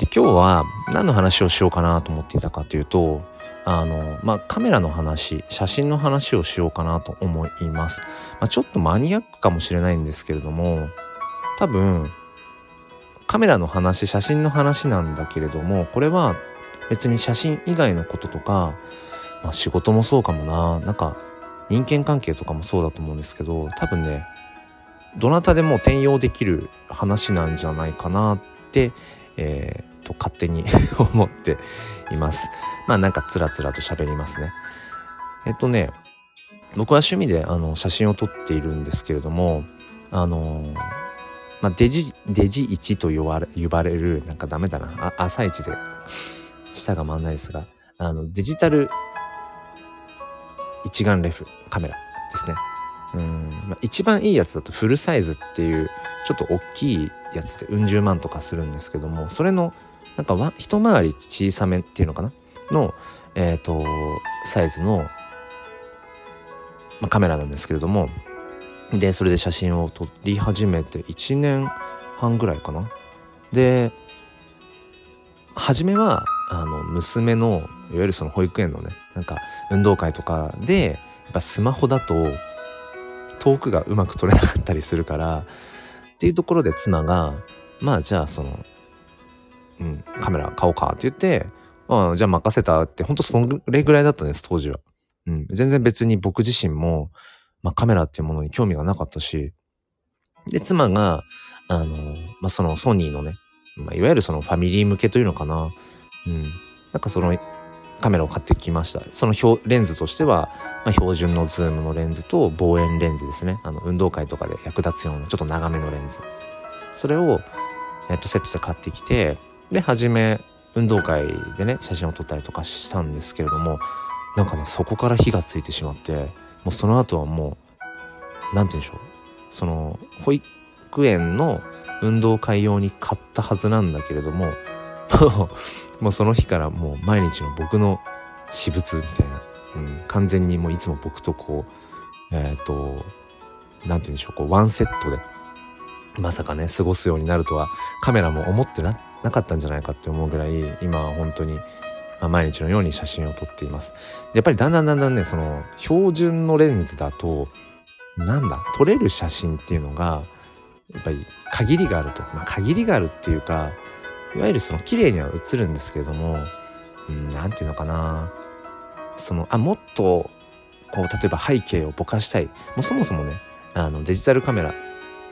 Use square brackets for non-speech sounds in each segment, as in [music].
で今日は何の話をしようかなと思っていたかというとあのまあカメラの話写真の話をしようかなと思います、まあ、ちょっとマニアックかもしれないんですけれども多分カメラの話写真の話なんだけれどもこれは別に写真以外のこととか、まあ、仕事もそうかもな。なんか人間関係とかもそうだと思うんですけど多分ねどなたでも転用できる話なんじゃないかなって、え、と勝手に [laughs] 思っています。まあなんかつらつらと喋りますね。えっとね僕は趣味であの写真を撮っているんですけれどもあのまあ、デジデジ1と呼ばれ呼ばれるなんかダメだなあ朝一で舌が回んないですがあのデジタル一眼レフカメラですねうん、まあ、一番いいやつだとフルサイズっていうちょっと大きいやつでうん十万とかするんですけどもそれのなんか一回り小さめっていうのかな？の、えっ、ー、と、サイズの、ま、カメラなんですけれども、で、それで写真を撮り始めて1年半ぐらいかな。で、初めは、あの、娘の、いわゆるその保育園のね、なんか運動会とかで、やっぱスマホだと遠くがうまく撮れなかったりするから、っていうところで妻が、まあじゃあそのうん、カメラ買おうかって言って、あじゃあ任せたって、ほんとそれぐらいだったんです、当時は。うん、全然別に僕自身も、まあ、カメラっていうものに興味がなかったし、で、妻が、あの、まあ、そのソニーのね、まあ、いわゆるそのファミリー向けというのかな。うん。なんかそのカメラを買ってきました。その表レンズとしては、まあ、標準のズームのレンズと望遠レンズですね。あの、運動会とかで役立つようなちょっと長めのレンズ。それを、えっと、セットで買ってきて、で初め運動会でね写真を撮ったりとかしたんですけれどもなんかねそこから火がついてしまってもうその後はもう何て言うんでしょう。その保育園の運動会用に買ったはずなんだけれども [laughs] もうその日からもう毎日の僕の私物みたいな、うん、完全にもういつも僕とこうえっ、ー、と何て言うんでしょうこうワンセットでまさかね過ごすようになるとはカメラも思ってななかったんじゃないかって思うぐらい今は本当に、まあ、毎日のように写真を撮っています。でやっぱりだんだんだんだんねその標準のレンズだとなんだ撮れる写真っていうのがやっぱり限りがあると、まあ、限りがあるっていうかいわゆるその綺麗には映るんですけれども何、ん、て言うのかな。そのあもっとこう例えば背景をぼかしたい。もうそもそもねあのデジタルカメラ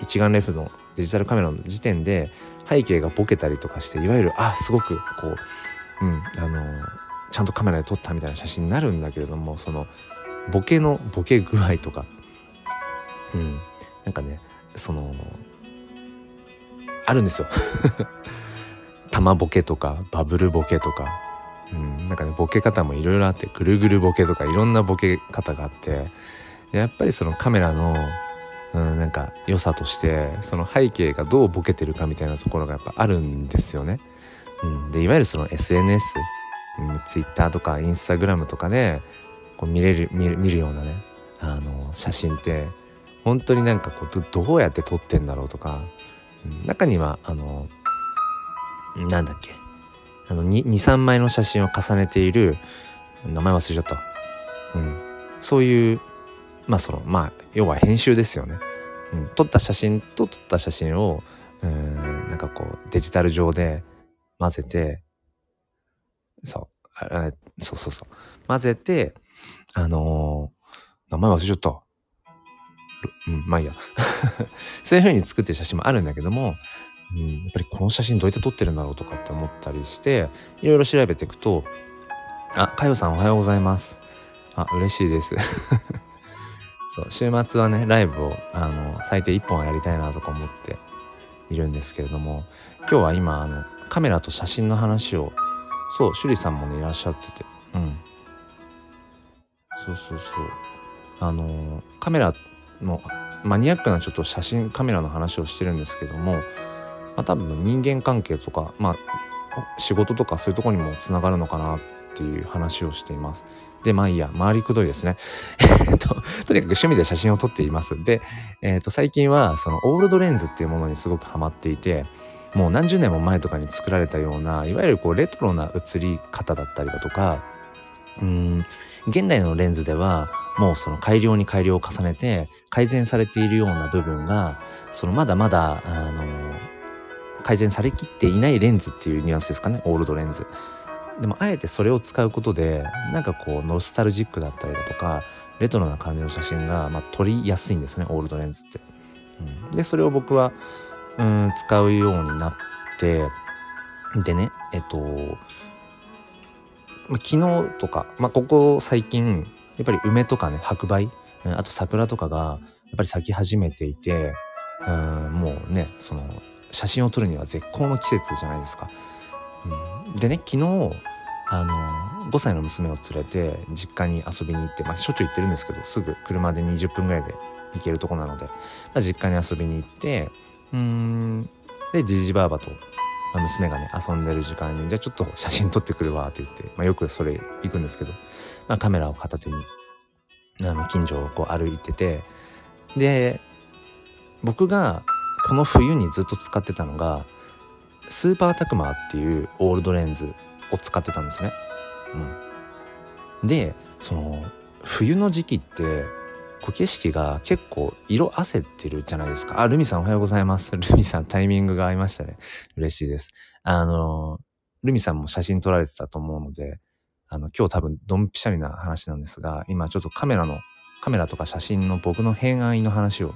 一眼レフのデジタルカメラの時点で背景がボケたりとかしていわゆるあすごくこううんあのちゃんとカメラで撮ったみたいな写真になるんだけれどもそのボケのボケ具合とか。うん。なんかねそのあるんですよ。[laughs] 玉ボケとかバブルボケとか、うん、なんかねボケ方もいろいろあってぐるぐるボケとかいろんなボケ方があって。やっぱりそのカメラのうん、なんか良さとしてその背景がどうボケてるかみたいなところがやっぱあるんですよね。うん、でいわゆるその SNS、うん、Twitter とか Instagram とかでこう見れる見るようなねあの写真って本当になんかこうどうやって撮ってんだろうとか、うん、中にはあのなんだっけあの23枚の写真を重ねている名前忘れちゃった、うん、そういうまあそのまあ要は編集ですよね。うん、撮った写真と撮った写真をうんなんかこうデジタル上で混ぜてそうあそうそうそう混ぜてあのー、名前忘れちゃった。うん、まあいいや。[laughs] そういう風に作ってる写真もあるんだけども、うん、やっぱりこの写真どうやって撮ってるんだろうとかって思ったりして、いろいろ調べていくと、あ、かよさんおはようございます。あ、嬉しいです。そう週末はねライブをあの最低1本はやりたいなとか思っているんですけれども今日は今あのカメラと写真の話をそう趣里さんもねいらっしゃっててうんそうそうそうあのカメラのマニアックなちょっと写真カメラの話をしてるんですけども、まあ、多分人間関係とかまあ仕事とかそういうとこにもつながるのかなっていう話をしています。で、まあいいや、回りくどいですね。[laughs] えっと、とにかく趣味で写真を撮っています。で、えっ、ー、と、最近はそのオールドレンズっていうものにすごくハマっていて、もう何十年も前とかに作られたようないわゆるこうレトロな映り方だったりだとかうん現代のレンズではもうその改良に改良を重ねて改善されているような部分がそのまだまだあの改善されきっていないレンズっていうニュアンスですかねオールドレンズ。でもあえてそれを使うことでなんかこうノスタルジックだったりだとかレトロな感じの写真が、まあ、撮りやすいんですねオールドレンズって。うん、でそれを僕はうん使うようになってでねえっと、まあ、昨日とか、まあ、ここ最近やっぱり梅とかね白梅うんあと桜とかがやっぱり咲き始めていてうんもうねその写真を撮るには絶好の季節じゃないですか。でね昨日あの5歳の娘を連れて実家に遊びに行って、まあ、しょっちゅう行ってるんですけどすぐ車で20分ぐらいで行けるとこなので、まあ、実家に遊びに行ってうん。でじじばあばと、娘がね遊んでる時間にじゃあちょっと写真撮ってくるわって言って、まあ、よくそれ行くんですけど、まあ、カメラを片手にあの近所をこう歩いててで僕がこの冬にずっと使ってたのがスーパータクマーっていうオールドレンズを使ってたんですね。うん、でその冬の時期ってこう景色が結構色あせてるじゃないですか。あ、ルミさんおはようございます。[laughs] ルミさんタイミングが合いましたね。嬉しいです。あの、ルミさんも写真撮られてたと思うので、あの、今日多分ドンピシャリな話なんですが、今ちょっとカメラの、カメラとか写真の僕の偏愛の話を、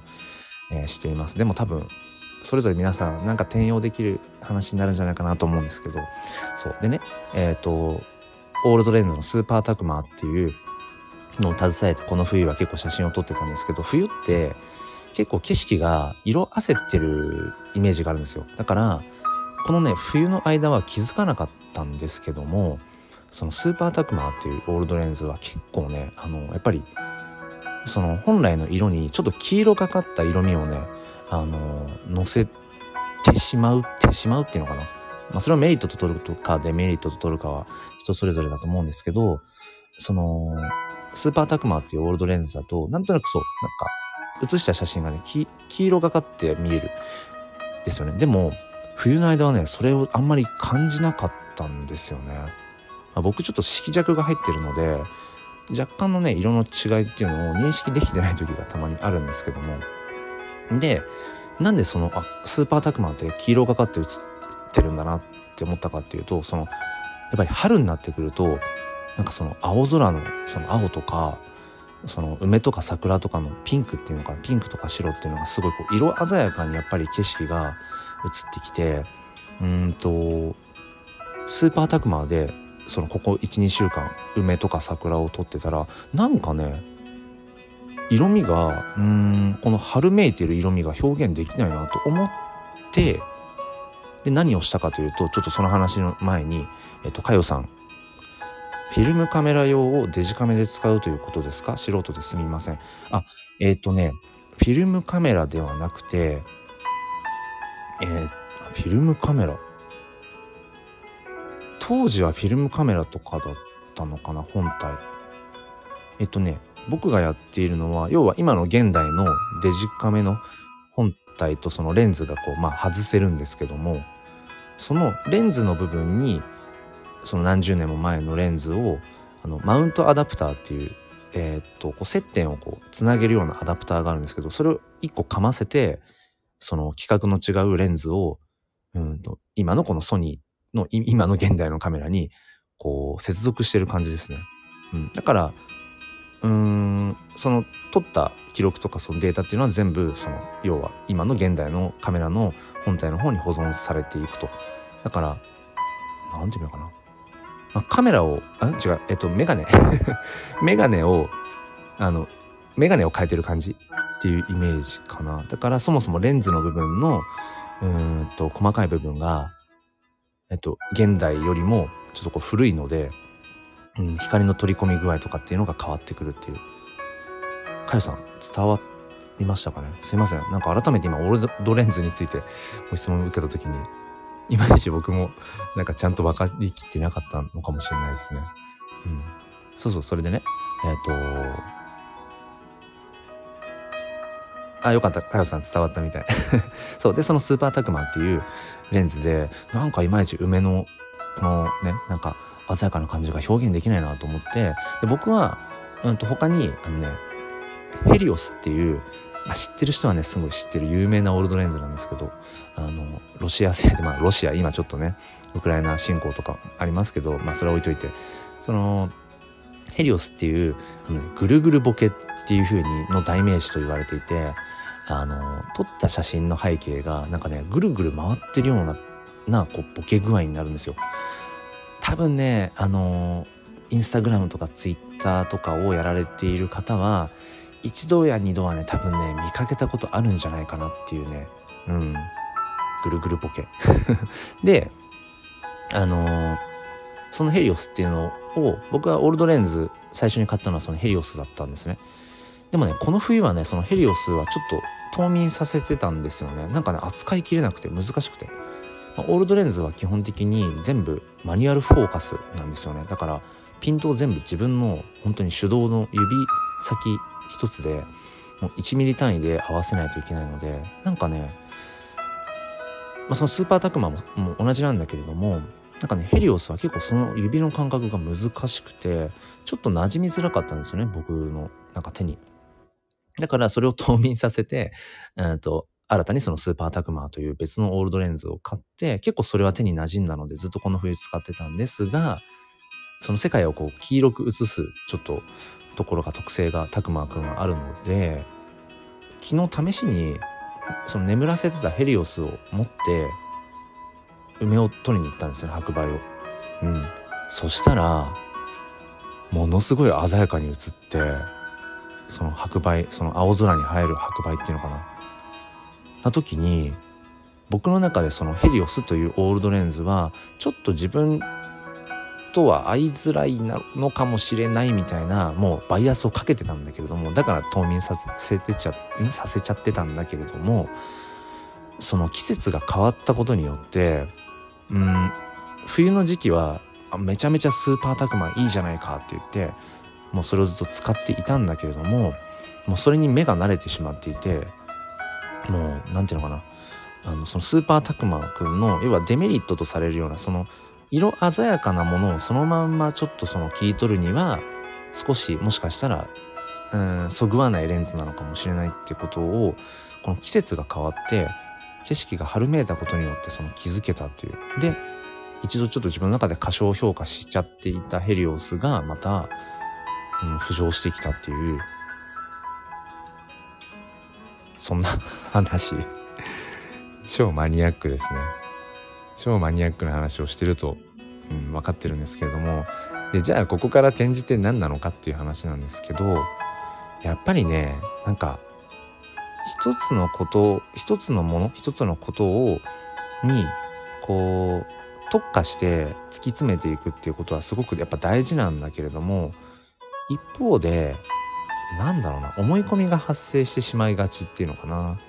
えー、しています。でも多分それぞれ皆さんなんか転用できる話になるんじゃないかなと思うんですけど。そう。でねえっ、ー、とオールドレンズのスーパータクマーっていうのを携えてこの冬は結構写真を撮ってたんですけど冬って結構景色が色あせてるイメージがあるんですよ。だからこのね冬の間は気づかなかったんですけどもそのスーパータクマーっていうオールドレンズは結構ねあのやっぱりその本来の色にちょっと黄色がかった色味をねあの乗せてしまうってしまうっていうのかな。まあそれはメリットと取るとかデメリットと取るかは人それぞれだと思うんですけど、その、スーパータクマっていうオールドレンズだと、なんとなくそう、なんか、写した写真がね、黄色がかって見える。ですよね。でも、冬の間はね、それをあんまり感じなかったんですよね。まあ、僕ちょっと色弱が入ってるので、若干のね、色の違いっていうのを認識できてない時がたまにあるんですけども、でなんでそのあスーパータクマンって黄色がかって映ってるんだなって思ったかっていうとそのやっぱり春になってくるとなんかその青空のその青とかその梅とか桜とかのピンクっていうのかピンクとか白っていうのがすごいこう色鮮やかにやっぱり景色が映ってきてうんとスーパータクマーでそのここ12週間梅とか桜を撮ってたらなんかね色味がうん。この春めいてる色味が表現できないなと思ってで何をしたかというとちょっとその話の前にえっとかよさん。フィルムカメラ用をデジカメで使うということですか？素人ですみません。あえっ、とねフィルムカメラではなくてえー、フィルムカメラ？当時はフィルムカメラとかだったのかな本体。えっとね僕がやっているのは要は今の現代のデジカメの本体とそのレンズがこうまあ外せるんですけどもそのレンズの部分にその何十年も前のレンズをあのマウントアダプターっていうえー、っとこう接点をこうつなげるようなアダプターがあるんですけどそれを一個かませてその規格の違うレンズをうんと今のこのソニーの今の現代のカメラにこう接続してる感じですね。うん、だからうんその撮った記録とかそのデータっていうのは全部その要は今の現代のカメラの本体の方に保存されていくと。だから何て言うのかな、まあ、カメラをあ違うえっとメガネ。[laughs] メガネをあのメガネを変えてる感じっていうイメージかな。だからそもそもレンズの部分のうんと細かい部分がえっと現代よりもちょっとこう古いのでうん、光の取り込み具合とかっていうのが変わってくるっていう。かよさん、伝わりましたかね？すいません。なんか改めて今、オールドレンズについてご質問を受けた時に、いまいち僕もなんかちゃんと分かりきってなかったのかもしれないですね。うん。そうそう、それでね、えっ、ー、と、あよかったかよさん伝わったみたい [laughs] そうでそのスーパータクマっていうレンズでなんかいまいち梅のこのねなんか鮮やかな感じが表現できないなと思ってで僕は、うん、と他にあのねヘリオスっていう、まあ、知ってる人はねすごい知ってる有名なオールドレンズなんですけどあのロシア製でまあロシア今ちょっとねウクライナ侵攻とかありますけどまあそれは置いといてそのヘリオスっていうあの、ね、ぐるぐるボケっていう風にの代名詞と言われていてあの撮った写真の背景がなんかねぐるぐる回ってるようななこうボケ具合になるんですよ。多分ねあのインスタグラムとかツイッターとかをやられている方は一度や二度はね多分ね見かけたことあるんじゃないかなっていうね。うん。ぐるぐるボケ。[laughs] であのそのヘリオスっていうのを僕はオールドレンズ最初に買ったのはそのヘリオスだったんですね。でもねこの冬はねそのヘリオスはちょっと冬眠させてたんですよね。なんかね扱いきれなくて難しくて。オールドレンズは基本的に全部マニュアルフォーカスなんですよねだからピントを全部自分の本当に手動の指先一つでもう1ミリ単位で合わせないといけないのでなんかね、まあ、そのスーパータクマもも同じなんだけれどもなんかねヘリオスは結構その指の感覚が難しくてちょっと馴染みづらかったんですよね僕のなんか手に。だからそれを冬眠させて、えーと新たにそのスーパータクマーという別のオールドレンズを買って結構それは手に馴染んだのでずっとこの冬使ってたんですがその世界をこう黄色く映すちょっとところが特性がタクマーくんはあるので昨日試しにその眠らせてたヘリオスを持って梅を取りに行ったんですね白梅を。うん、そしたらものすごい鮮やかに映ってその白梅その青空に映える白梅っていうのかなな時に僕の中でそのヘリオスというオールドレンズはちょっと自分とは合いづらいのかもしれないみたいなもうバイアスをかけてたんだけれどもだから冬眠させてちゃさせちゃってたんだけれどもその季節が変わったことによってうん冬の時期はめちゃめちゃスーパータクマンいいじゃないかって言ってもうそれをずっと使っていたんだけれどももうそれに目が慣れてしまっていてもう何て言うのかな。あのそのスーパータクマくんの要はデメリットとされるようなその色鮮やかなものをそのまんまちょっとその切り取るには少しもしかしたらうんそぐわないレンズなのかもしれないってことをこの季節が変わって景色が春めいたことによってその気づけたという。で一度ちょっと自分の中で過小評価しちゃっていたヘリオスがまた、うん、浮上してきたっていうそんな話。超マニアックですね。超マニアックな話をしてると、うん、分かってるんですけれども。でじゃあここから転じて何なのかっていう話なんですけどやっぱりねなんか一つのこと一つのもの一つのことをにこう特化して突き詰めていくっていうことはすごくやっぱ大事なんだけれども一方でなんだろうな思い込みが発生してしまいがちっていうのかな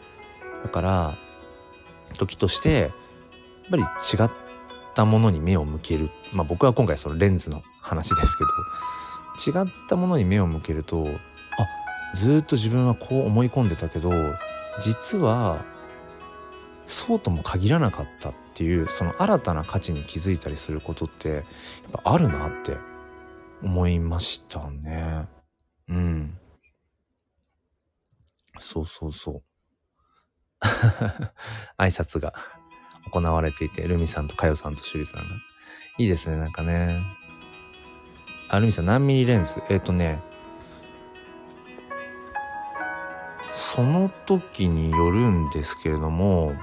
だから時としてやっぱり違ったものに目を向けるまあ僕は今回そのレンズの話ですけど違ったものに目を向けるとあずっと自分はこう思い込んでたけど実はそうとも限らなかったっていうその新たな価値に気づいたりすることってやっぱあるなって思いましたね。うん。そうそうそう。[laughs] 挨拶が行われていて、ルミさんとかよさんとシュリさんが。いいですね、なんかね。あ、ルミさん何ミリレンズ？えっ、ー、とね、その時によるんですけれども、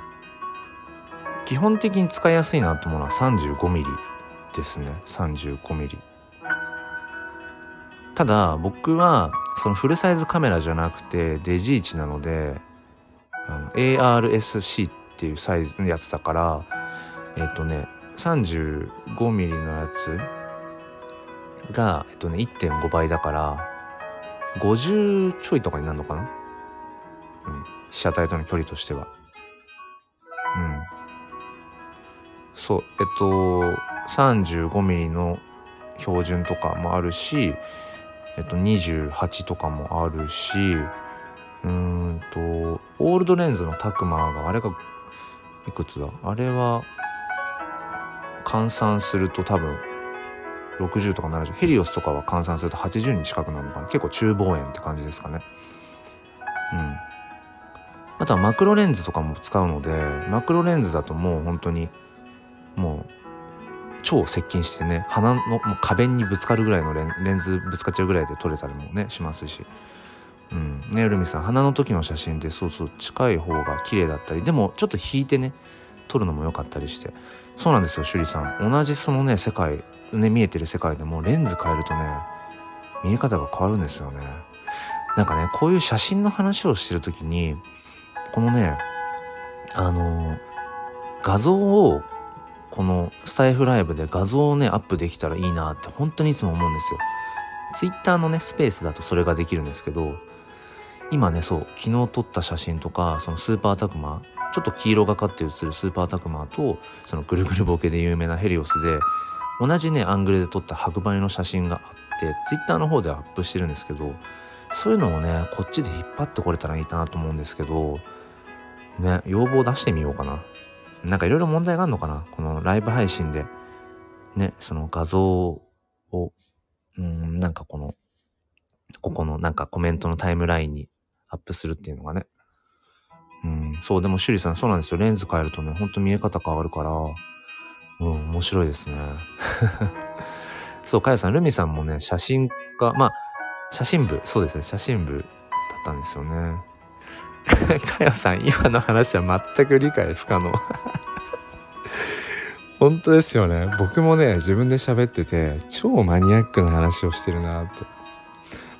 基本的に使いやすいなと思うのは35ミリですね。35ミリ。ただ僕はそのフルサイズカメラじゃなくてデジーチなのであの ARS-C っていうサイズのやつだからえっ、ー、とね 35mm のやつがえっとね1.5倍だから50ちょいとかになるのかな？うん。被写体との距離としては。うん。そう。えっと 35mm の標準とかもあるしえっと、28とかもあるしうんとオールドレンズのタクマがあれがいくつだ？あれは換算すると多分60とか70ヘリオスとかは換算すると80に近くなるのかな？結構中望遠って感じですかね。うん。あとはマクロレンズとかも使うのでマクロレンズだともう本当にもう超接近してね鼻のもう壁にぶつかるぐらいのレンズぶつかっちゃうぐらいで撮れたりもねしますし。うん。ねルミさん鼻の時の写真でそうそう近い方が綺麗だったり。でもちょっと引いてね撮るのも良かったりして。そうなんですよ趣里さん。同じそのね世界ね見えてる世界でもレンズ変えるとね見え方が変わるんですよね。なんかねこういう写真の話をしてる時にこのねあの画像をこのスタイフライブで画像をねアップできたらいいなって本当にいつも思うんですよ。ツイッターのねスペースだとそれができるんですけど今ねそう昨日撮った写真とかそのスーパータクマちょっと黄色がかって写るスーパータクマとそのぐるぐるボケで有名なヘリオスで同じねアングルで撮った白バイの写真があってツイッターの方でアップしてるんですけどそういうのをねこっちで引っ張ってこれたらいいかなと思うんですけどね要望出してみようかななんかいろいろ問題があるのかな？このライブ配信で。ねその画像をうんなんかこのここのなんかコメントのタイムラインにアップするっていうのがね。うんそうでも趣里さんそうなんですよ。レンズ変えるとねほんと見え方変わるからうん面白いですね。[laughs] そうかやさんルミさんもね写真家まあ写真部そうですね写真部だったんですよね。[laughs] かよさん今の話は全く理解不可能。[laughs] 本当ですよね。僕もね自分で喋ってて超マニアックな話をしてるなと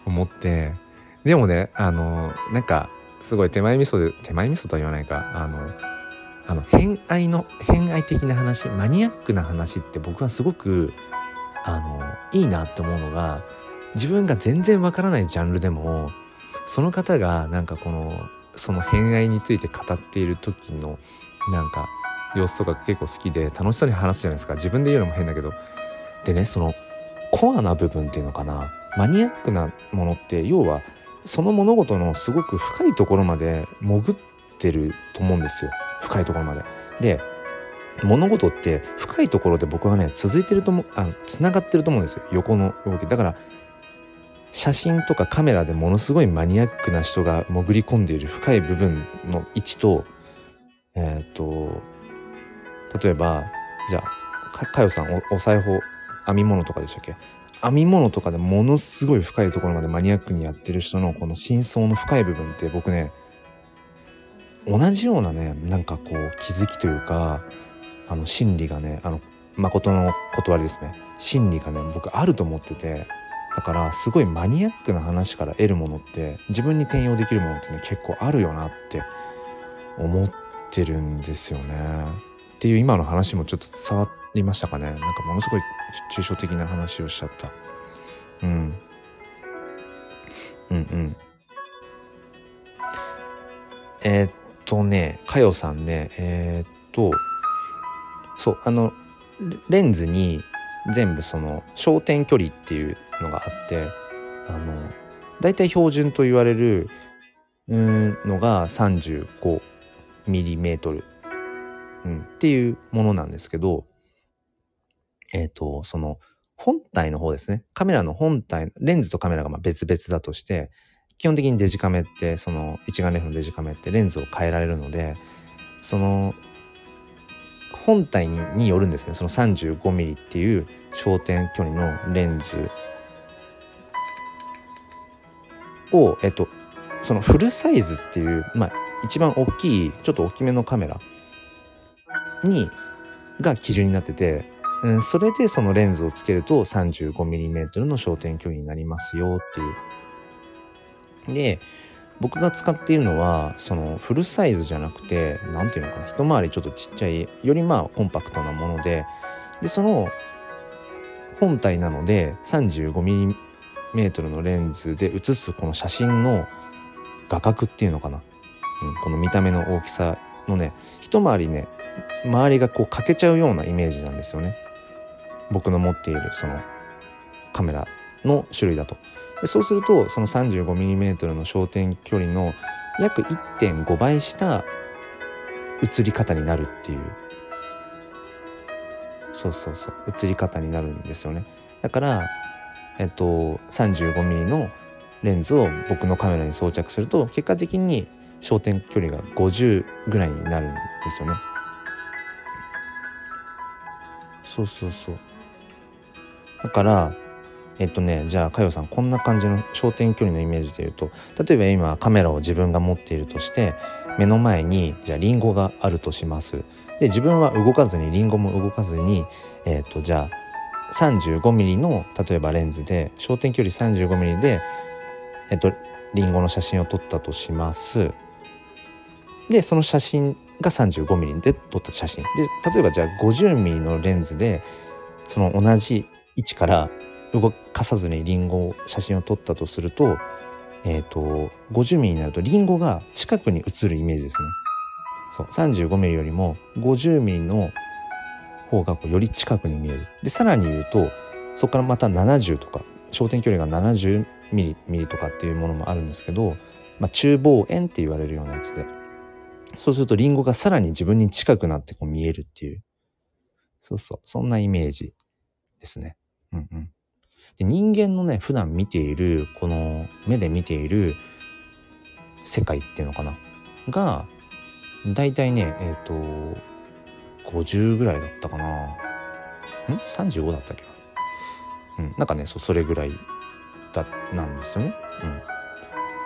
思って。でもねあのなんかすごい手前味噌で手前味噌とは言わないか。あのあの偏愛の偏愛的な話マニアックな話って僕はすごくあのいいなって思うのが自分が全然わからないジャンルでもその方がなんかこのその偏愛について語っている時のなんか様子とか結構好きで楽しそうに話すじゃないですか。自分で言うのも変だけど。でねそのコアな部分っていうのかな。マニアックなものって要はその物事のすごく深いところまで潜ってると思うんですよ。深いところまで。で物事って深いところで僕はね続いてると思うあの繋がってると思うんですよ。横の動き。だから写真とかカメラでものすごいマニアックな人が潜り込んでいる深い部分の位置とえっ、と例えばじゃあかかよさんおお裁縫編み物とかでしたっけ？編み物とかでものすごい深いところまでマニアックにやってる人のこの真相の深い部分って僕ね同じようなねなんかこう気づきというかあの心理がねあの誠の断りですね。心理がね僕あると思ってて。だからすごいマニアックな話から得るものって自分に転用できるものってね結構あるよなって思ってるんですよね。っていう今の話もちょっと伝わりましたかねなんかものすごい抽象的な話をしちゃった。うん。うんうん。えー、っとねかよさんねえー、っとそうあのレンズに全部その焦点距離っていうのがあってあの大体標準と言われるうんのが35ミリメートル、うん、っていうものなんですけどえっ、とその本体の方ですね。カメラの本体レンズとカメラがま別々だとして基本的にデジカメってその一眼レフのデジカメってレンズを変えられるのでその本体にによるんですね。その 35mm っていう焦点距離のレンズをえっとそのフルサイズっていうまあ一番大きいちょっと大きめのカメラにが基準になってて、うん、それでそのレンズをつけると 35mm の焦点距離になりますよっていう。で僕が使っているのはそのフルサイズじゃなくて何ていうのかな一回りちょっとちっちゃいよりまあコンパクトなものででその本体なので 35mm のレンズで写すこの写真の画角っていうのかな、うん、この見た目の大きさのね一回りね周りがこう欠けちゃうようなイメージなんですよね。僕の持っているそのカメラの種類だと。でそうするとその 35mm の焦点距離の約1.5倍した映り方になるっていう。そうそうそう映り方になるんですよね。だからえっと 35mm のレンズを僕のカメラに装着すると結果的に焦点距離が50ぐらいになるんですよね。そうそうそう。だからえっとねじゃあ佳代さんこんな感じの焦点距離のイメージで言うと例えば今カメラを自分が持っているとして目の前にじゃあリンゴがあるとします。で自分は動かずにリンゴも動かずにえっとじゃあ 35mm の例えばレンズで焦点距離 35mm でえっとリンゴの写真を撮ったとしますでその写真が 35mm で撮った写真で例えばじゃあ 50mm のレンズでその同じ位置から動かさずにリンゴを写真を撮ったとすると,、えーと、50ミリになるとリンゴが近くに映るイメージですね。そう35ミリよりも50ミリの方がこうより近くに見える。でさらに言うとそこからまた70とか焦点距離が70ミリミリとかっていうものもあるんですけど、まあ、中望遠って言われるようなやつで。そうするとリンゴがさらに自分に近くなってこう見えるっていう。そうそう。そんなイメージですね。うんうん。で人間のね普段見ているこの目で見ている世界っていうのかな？が大体ねえっ、ー、と50ぐらいだったかな。ん？35だったっけ？なうん。なんかねそそれぐらいだなんですよね。うん。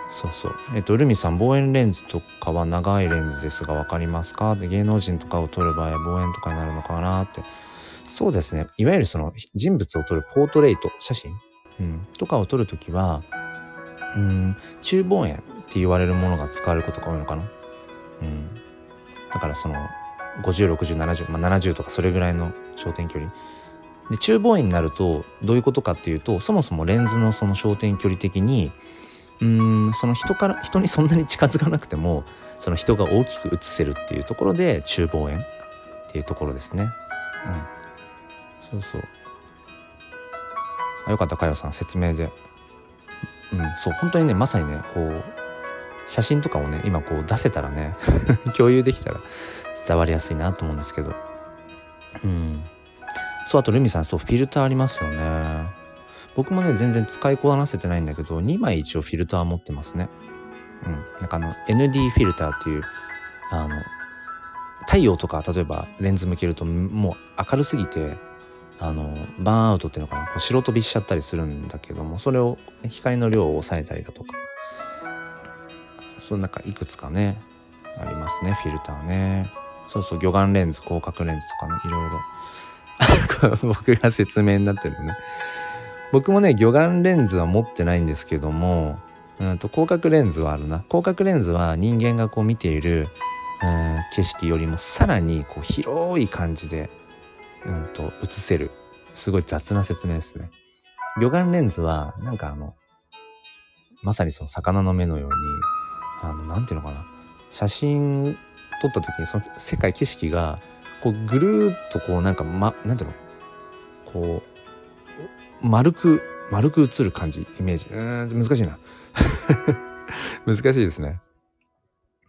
そうそう。えっ、とルミさん望遠レンズとかは長いレンズですが分かりますか？で芸能人とかを撮る場合は望遠とかになるのかなって。そうですね。いわゆるその人物を撮るポートレート、写真、うん、とかを撮るときは、うん、中望遠って言われるものが使われることが多いのかな？うん。だからその、50、60、70、まあ、70とかそれぐらいの焦点距離。で、中望遠になるとどういうことかっていうと、そもそもレンズのその焦点距離的に、うんその人から人にそんなに近づかなくてもその人が大きく映せるっていうところで中望遠っていうところですね。うん、そうそうあよかったかよさん説明でうんそう本当にねまさにねこう写真とかをね今こう出せたらね [laughs] 共有できたら伝わりやすいなと思うんですけど。うん。そうあとルミさんそうフィルターありますよね。僕もね全然使いこなせてないんだけど2枚一応フィルター持ってますね。うん。なんかあの ND フィルターっていうあの太陽とか例えばレンズ向けるともう明るすぎてあのバーンアウトっていうのかな？こう白飛びしちゃったりするんだけどもそれを光の量を抑えたりだとか。そうなんかいくつかねありますねフィルターねそうそう魚眼レンズ広角レンズとかねいろいろ。[laughs] 僕が説明になってるのね。僕もね魚眼レンズは持ってないんですけどもうんと広角レンズはあるな。広角レンズは人間がこう見ている、うん、景色よりもさらにこう広い感じでうんと映せる。すごい雑な説明ですね。魚眼レンズはなんかあのまさにその魚の目のようにあのなんていうのかな。写真撮った時にその世界景色がこうぐるっとこうなんかまなんていうの？こう丸く丸く映る感じイメージ。うん難しいな。[laughs] 難しいですね。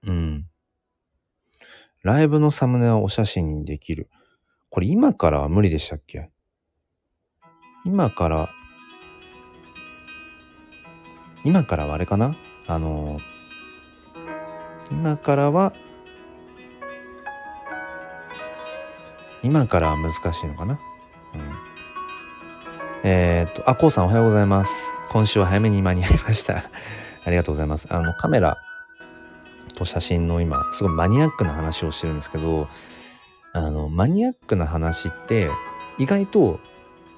うん。ライブのサムネはお写真にできる。これ今からは無理でしたっけ？今から、今からはあれかな？あの、今からは、今からは難しいのかな？うん。えー、っと、あ、こうさんおはようございます。今週は早めに間に合いました。[laughs] ありがとうございます。あの、カメラと写真の今、すごいマニアックな話をしてるんですけど、あのマニアックな話って意外と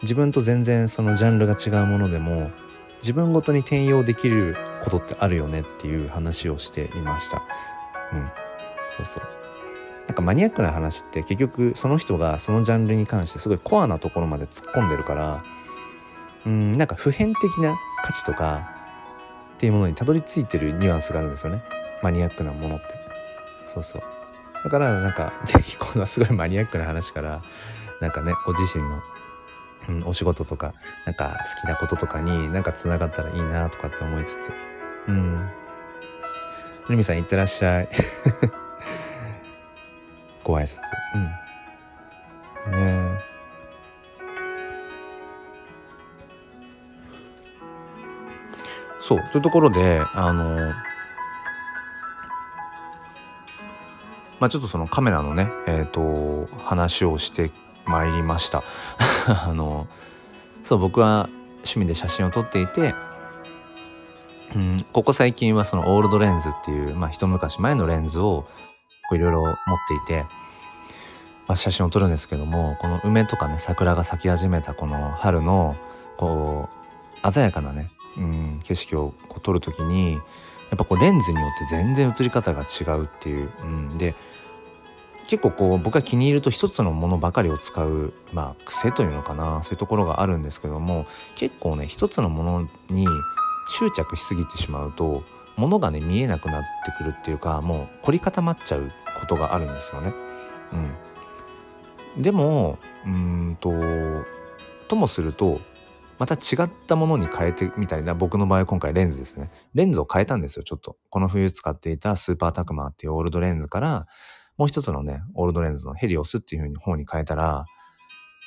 自分と全然そのジャンルが違うものでも自分ごとに転用できることってあるよねっていう話をしていました。うん、そうそう。なんかマニアックな話って結局その人がそのジャンルに関してすごいコアなところまで突っ込んでるからうんなんか普遍的な価値とかっていうものにたどり着いてるニュアンスがあるんですよね。マニアックなものって。そうそう。だからなんか是非 [laughs] このすごいマニアックな話からなんかねご自身のうん、お仕事とかなんか好きなこととかになんかつながったらいいなとかって思いつつ。うん。ルミさんいってらっしゃい。ご挨拶。うん。ねそうというところであのまあちょっとそのカメラのねえっ、ー、と話をしてまいりました。[laughs] あのそう僕は趣味で写真を撮っていてうん、ここ最近はそのオールドレンズっていう、まあ、一昔前のレンズをいろいろ持っていて、まあ、写真を撮るんですけどもこの梅とかね桜が咲き始めたこの春のこう鮮やかなね、うん、景色をこう撮る時にやっぱこうレンズによって全然映り方が違うっていう、うん、で結構こう僕が気に入ると一つのものばかりを使うまあ癖というのかなそういうところがあるんですけども結構ね一つのものに執着しすぎてしまうと物がね見えなくなってくるっていうかもう凝り固まっちゃうことがあるんですよね。うん、でもうんとともするとまた違ったものに変えてみたりな僕の場合今回レンズですね。レンズを変えたんですよちょっと。この冬使っていたスーパータクマっていうオールドレンズからもう一つのねオールドレンズのヘリオスっていう風に方に変えたら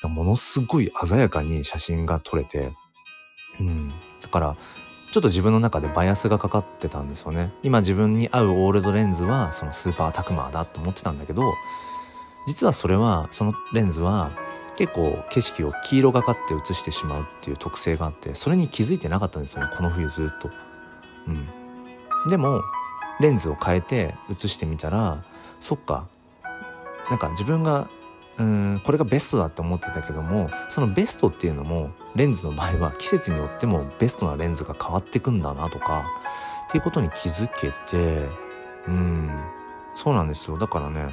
ものすごい鮮やかに写真が撮れてうん。だからちょっと自分の中でバイアスがかかってたんですよね。今自分に合うオールドレンズはそのスーパータクマーだと思ってたんだけど実はそれはそのレンズは結構景色を黄色がかって映してしまうっていう特性があってそれに気づいてなかったんですよねこの冬ずっと。うん、でもレンズを変えて映してみたらそっか。なんか自分がうんこれがベストだって思ってたけどもそのベストっていうのもレンズの場合は季節によってもベストなレンズが変わってくんだなとかっていうことに気づけてうん。そうなんですよ。だからね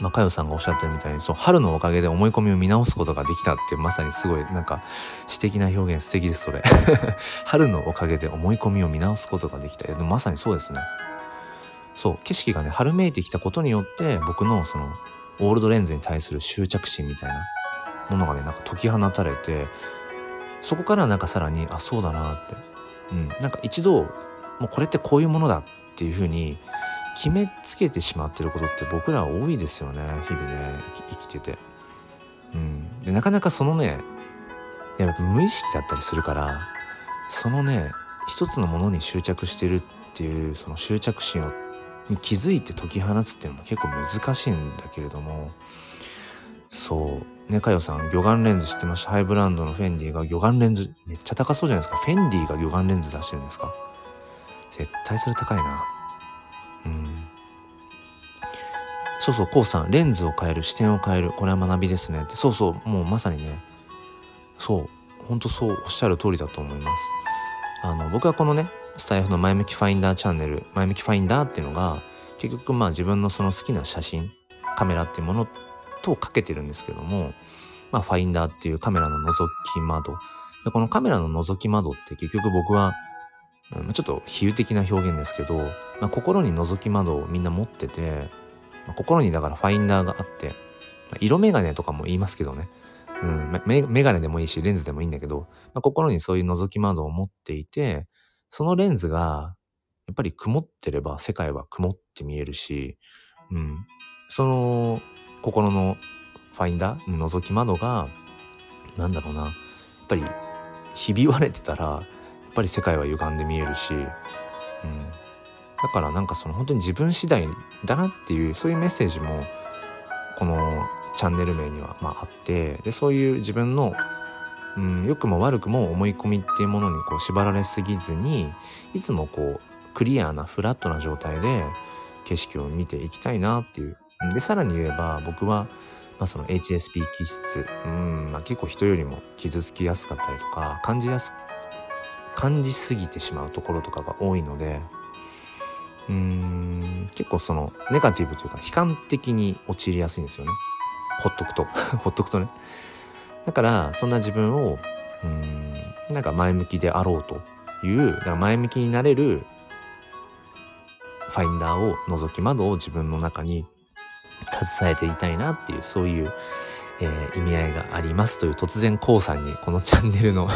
まあ、かよさんがおっしゃってるみたいにそう春のおかげで思い込みを見直すことができたってまさにすごいなんか詩的な表現素敵ですそれ。[laughs] 春のおかげで思い込みを見直すことができた。でもまさにそうですね。そう景色がね春めいてきたことによって僕のそのオールドレンズに対する執着心みたいなものがねなんか解き放たれてそこからなんかさらにあそうだなって、うん、なんか一度もうこれってこういうものだっていうふうに決めつけてしまってることって僕らは多いですよね。日々ね生きてて。うん、でなかなかそのねやっぱ無意識だったりするからそのね一つのものに執着してるっていうその執着心をに気づいて解き放つっていうのも結構難しいんだけれどもそう。ねかよさん魚眼レンズ知ってましたハイブランドのフェンディが魚眼レンズめっちゃ高そうじゃないですか。フェンディが魚眼レンズ出してるんですか？絶対それ高いな。うん。そうそうこうさんレンズを変える視点を変える。これは学びですね。って。そうそうもうまさにね。そう。ほんとそう。おっしゃる通りだと思います。あの僕はこのねスタイフの前向きファインダーチャンネル前向きファインダーっていうのが結局まあ自分のその好きな写真カメラっていうものとかけてるんですけども、まあ、ファインダーっていうカメラの覗き窓。でこのカメラの覗き窓って結局僕は、うん、ちょっと比喩的な表現ですけど、まあ、心に覗き窓をみんな持ってて、まあ、心にだからファインダーがあって、まあ、色眼鏡とかも言いますけどね。うん、メガネでもいいしレンズでもいいんだけど、まあ、心にそういう覗き窓を持っていてそのレンズがやっぱり曇ってれば世界は曇って見えるし、うん、その心のファインダー覗き窓がなんだろうな。やっぱりひび割れてたらやっぱり世界は歪んで見えるし、うん、だからなんかその本当に自分次第だなっていうそういうメッセージもこのチャンネル名にはまああってでそういう自分のうん、良くも悪くも思い込みっていうものにこう縛られすぎずにいつもこうクリアなフラットな状態で景色を見ていきたいなっていうでさらに言えば僕は、まあ、その HSP 気質うん、まあ、結構人よりも傷つきやすかったりとか感じやす感じすぎてしまうところとかが多いのでうん結構そのネガティブというか悲観的に陥りやすいんですよね。ほっとくと。[laughs] ほっとくとね。だからそんな自分をうんなんか前向きであろうというだから前向きになれるファインダーを覗き窓を自分の中に携えていたいなっていうそういう、えー、意味合いがありますという突然 k o さんにこのチャンネルの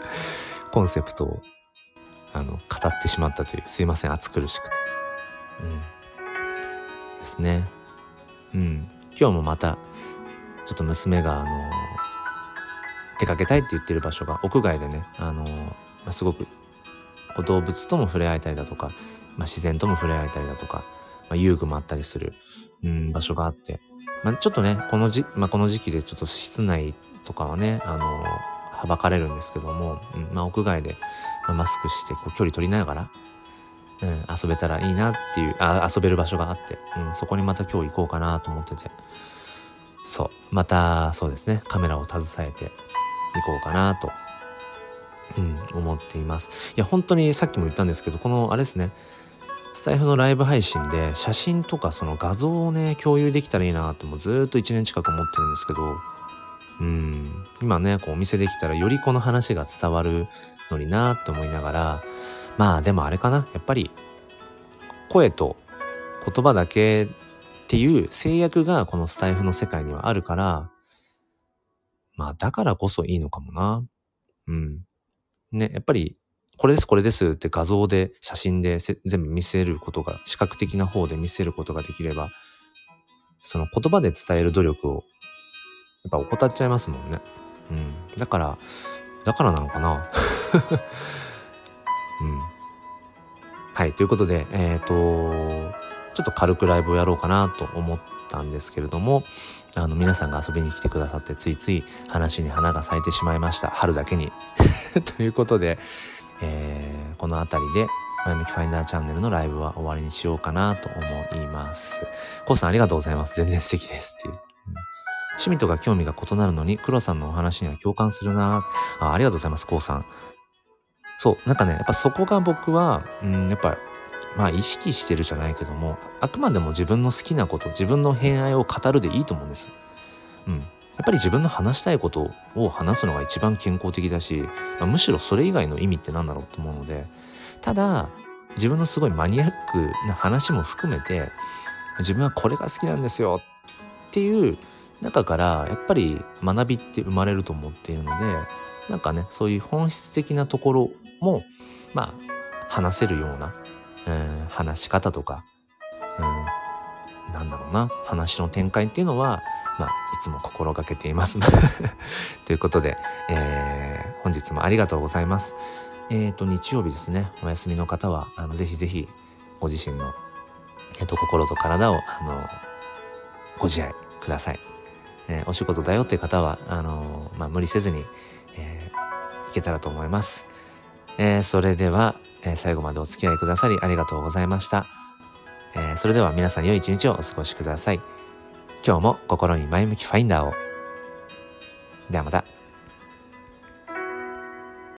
[laughs] コンセプトをあの語ってしまったというすいません暑苦しくて。うん、ですね。うん、今日もまたちょっと娘があの出かけたいって言ってる場所が屋外でねあの、ま、すごく動物とも触れ合えたりだとか、まあ、自然とも触れ合えたりだとか、まあ、遊具もあったりする、うん、場所があって、まあ、ちょっとねこのじ、まあ、この時期でちょっと室内とかはねあのはばかれるんですけども、うんまあ、屋外で、まあ、マスクしてこう距離取りながら、うん、遊べたらいいなっていうあ遊べる場所があって、うん、そこにまた今日行こうかなと思ってて。そう。またそうですね。カメラを携えて行こうかなと、うん、思っています。いや本当にさっきも言ったんですけどこのあれですね。スタイフのライブ配信で写真とかその画像をね共有できたらいいなともずっと1年近く思ってるんですけどうん。今ねこうお見せできたらよりこの話が伝わるのになって思いながらまあでもあれかな。やっぱり声と言葉だけっていう制約がこのスタイフの世界にはあるからまあだからこそいいのかもな。うん。ねやっぱりこれですこれですって画像で写真で全部見せることが視覚的な方で見せることができればその言葉で伝える努力をやっぱ怠っちゃいますもんね。うん。だから、だからなのかな。[laughs] うん。はい。ということで、えっ、ー、と、ちょっと軽くライブをやろうかなと思ったんですけれども、あの、皆さんが遊びに来てくださってついつい話に花が咲いてしまいました。春だけに。[laughs] ということで、えー、この辺りで前向きファインダーチャンネルのライブは終わりにしようかなと思います。コウさんありがとうございます。全然素敵ですっていう。うん、趣味とか興味が異なるのに、黒さんのお話には共感するなあありがとうございます、コウさん。そう、なんかね、やっぱそこが僕は、うん、やっぱ、まあ意識してるじゃないけども、あくまでも自分の好きなこと、自分の偏愛を語るでいいと思うんです。うん。やっぱり自分の話したいことを話すのが一番健康的だし、まあ、むしろそれ以外の意味って何だろうと思うのでただ自分のすごいマニアックな話も含めて自分はこれが好きなんですよっていう中からやっぱり学びって生まれると思っているのでなんかねそういう本質的なところもまあ話せるような、うん、話し方とか、うん、なんだろうな話の展開っていうのはまあ、いつも心がけています [laughs] ということで、えー、本日もありがとうございます。えっ、ー、と、日曜日ですね、お休みの方は、あのぜひぜひ、ご自身の、えっ、ー、と、心と体を、あの、ご自愛ください。え、お仕事だよっていう方は、あのまあ、無理せずに、え、いけたらと思います。え、それでは、え、最後までお付き合いくださりありがとうございました。え、それでは皆さん良い一日をお過ごしください。今日も心に前向きファインダーを。ではまた。